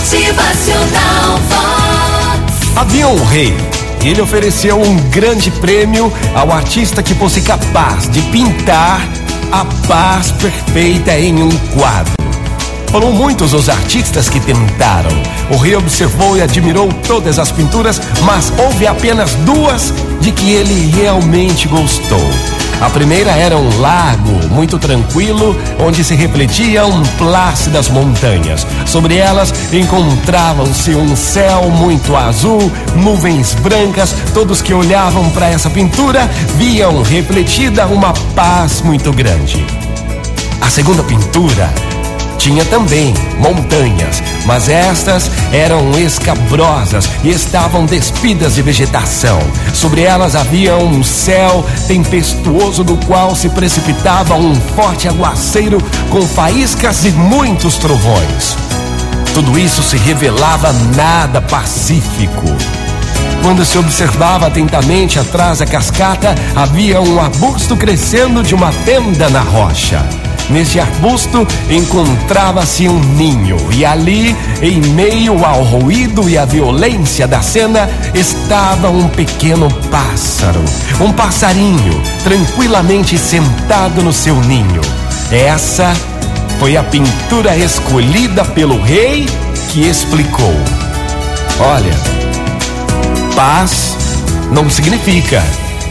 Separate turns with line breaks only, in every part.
Motivacional Vox.
Havia um rei. Ele ofereceu um grande prêmio ao artista que fosse capaz de pintar a paz perfeita em um quadro. Foram muitos os artistas que tentaram. O rei observou e admirou todas as pinturas, mas houve apenas duas de que ele realmente gostou. A primeira era um lago muito tranquilo, onde se refletiam plácidas montanhas. Sobre elas encontravam-se um céu muito azul, nuvens brancas. Todos que olhavam para essa pintura viam refletida uma paz muito grande. A segunda pintura tinha também montanhas, mas estas eram escabrosas e estavam despidas de vegetação. Sobre elas havia um céu tempestuoso do qual se precipitava um forte aguaceiro com faíscas e muitos trovões. Tudo isso se revelava nada pacífico. Quando se observava atentamente atrás da cascata, havia um arbusto crescendo de uma fenda na rocha. Neste arbusto encontrava-se um ninho, e ali, em meio ao ruído e à violência da cena, estava um pequeno pássaro, um passarinho, tranquilamente sentado no seu ninho. Essa foi a pintura escolhida pelo rei que explicou: Olha, paz não significa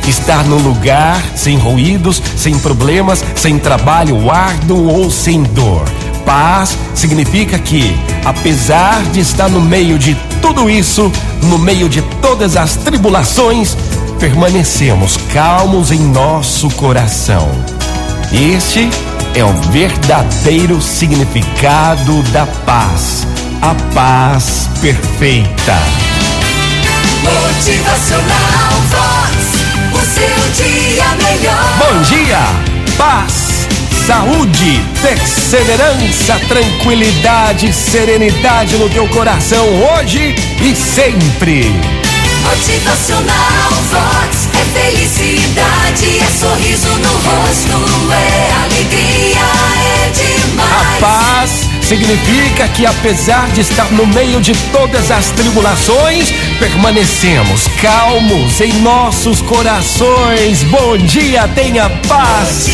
estar num lugar sem ruídos, sem problemas, sem trabalho árduo ou sem dor. Paz significa que, apesar de estar no meio de tudo isso, no meio de todas as tribulações, permanecemos calmos em nosso coração. Este é o verdadeiro significado da paz, a paz perfeita.
Motivacional Vox. Dia,
paz, saúde, perseverança, tranquilidade, serenidade no teu coração hoje e sempre.
Motivacional Vox. É felicidade, é sorriso no rosto, é
significa que apesar de estar no meio de todas as tribulações, permanecemos calmos em nossos corações. Bom dia, tenha paz.